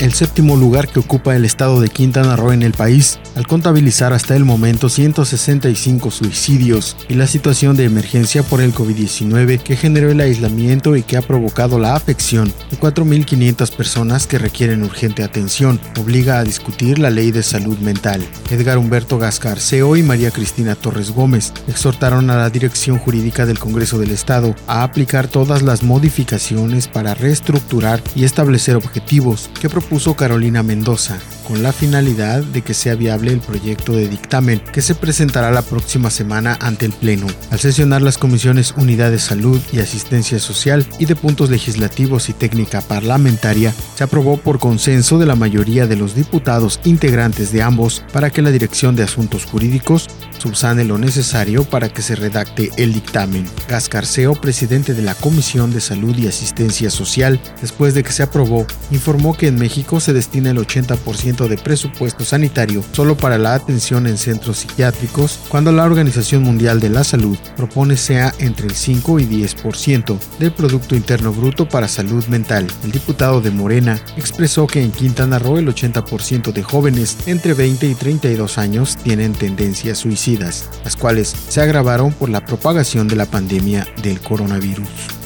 el séptimo lugar que ocupa el estado de Quintana Roo en el país, al contabilizar hasta el momento 165 suicidios y la situación de emergencia por el COVID-19 que generó el aislamiento y que ha provocado la afección de 4.500 personas que requieren urgente atención, obliga a discutir la ley de salud mental. Edgar Humberto Gascarceo y María Cristina Torres Gómez exhortaron a la Dirección Jurídica del Congreso del Estado a aplicar todas las modificaciones para reestructurar y establecer objetivos que propuso Carolina Mendoza, con la finalidad de que sea viable el proyecto de dictamen que se presentará la próxima semana ante el Pleno. Al sesionar las comisiones Unidad de Salud y Asistencia Social y de Puntos Legislativos y Técnica Parlamentaria, se aprobó por consenso de la mayoría de los diputados integrantes de ambos para que la Dirección de Asuntos Jurídicos subsane lo necesario para que se redacte el dictamen. Gascarceo, presidente de la Comisión de Salud y Asistencia Social, después de que se aprobó, informó que en México se destina el 80% de presupuesto sanitario solo para la atención en centros psiquiátricos, cuando la Organización Mundial de la Salud propone sea entre el 5 y 10% del Producto Interno Bruto para salud mental. El diputado de Morena expresó que en Quintana Roo el 80% de jóvenes entre 20 y 32 años tienen tendencia las cuales se agravaron por la propagación de la pandemia del coronavirus.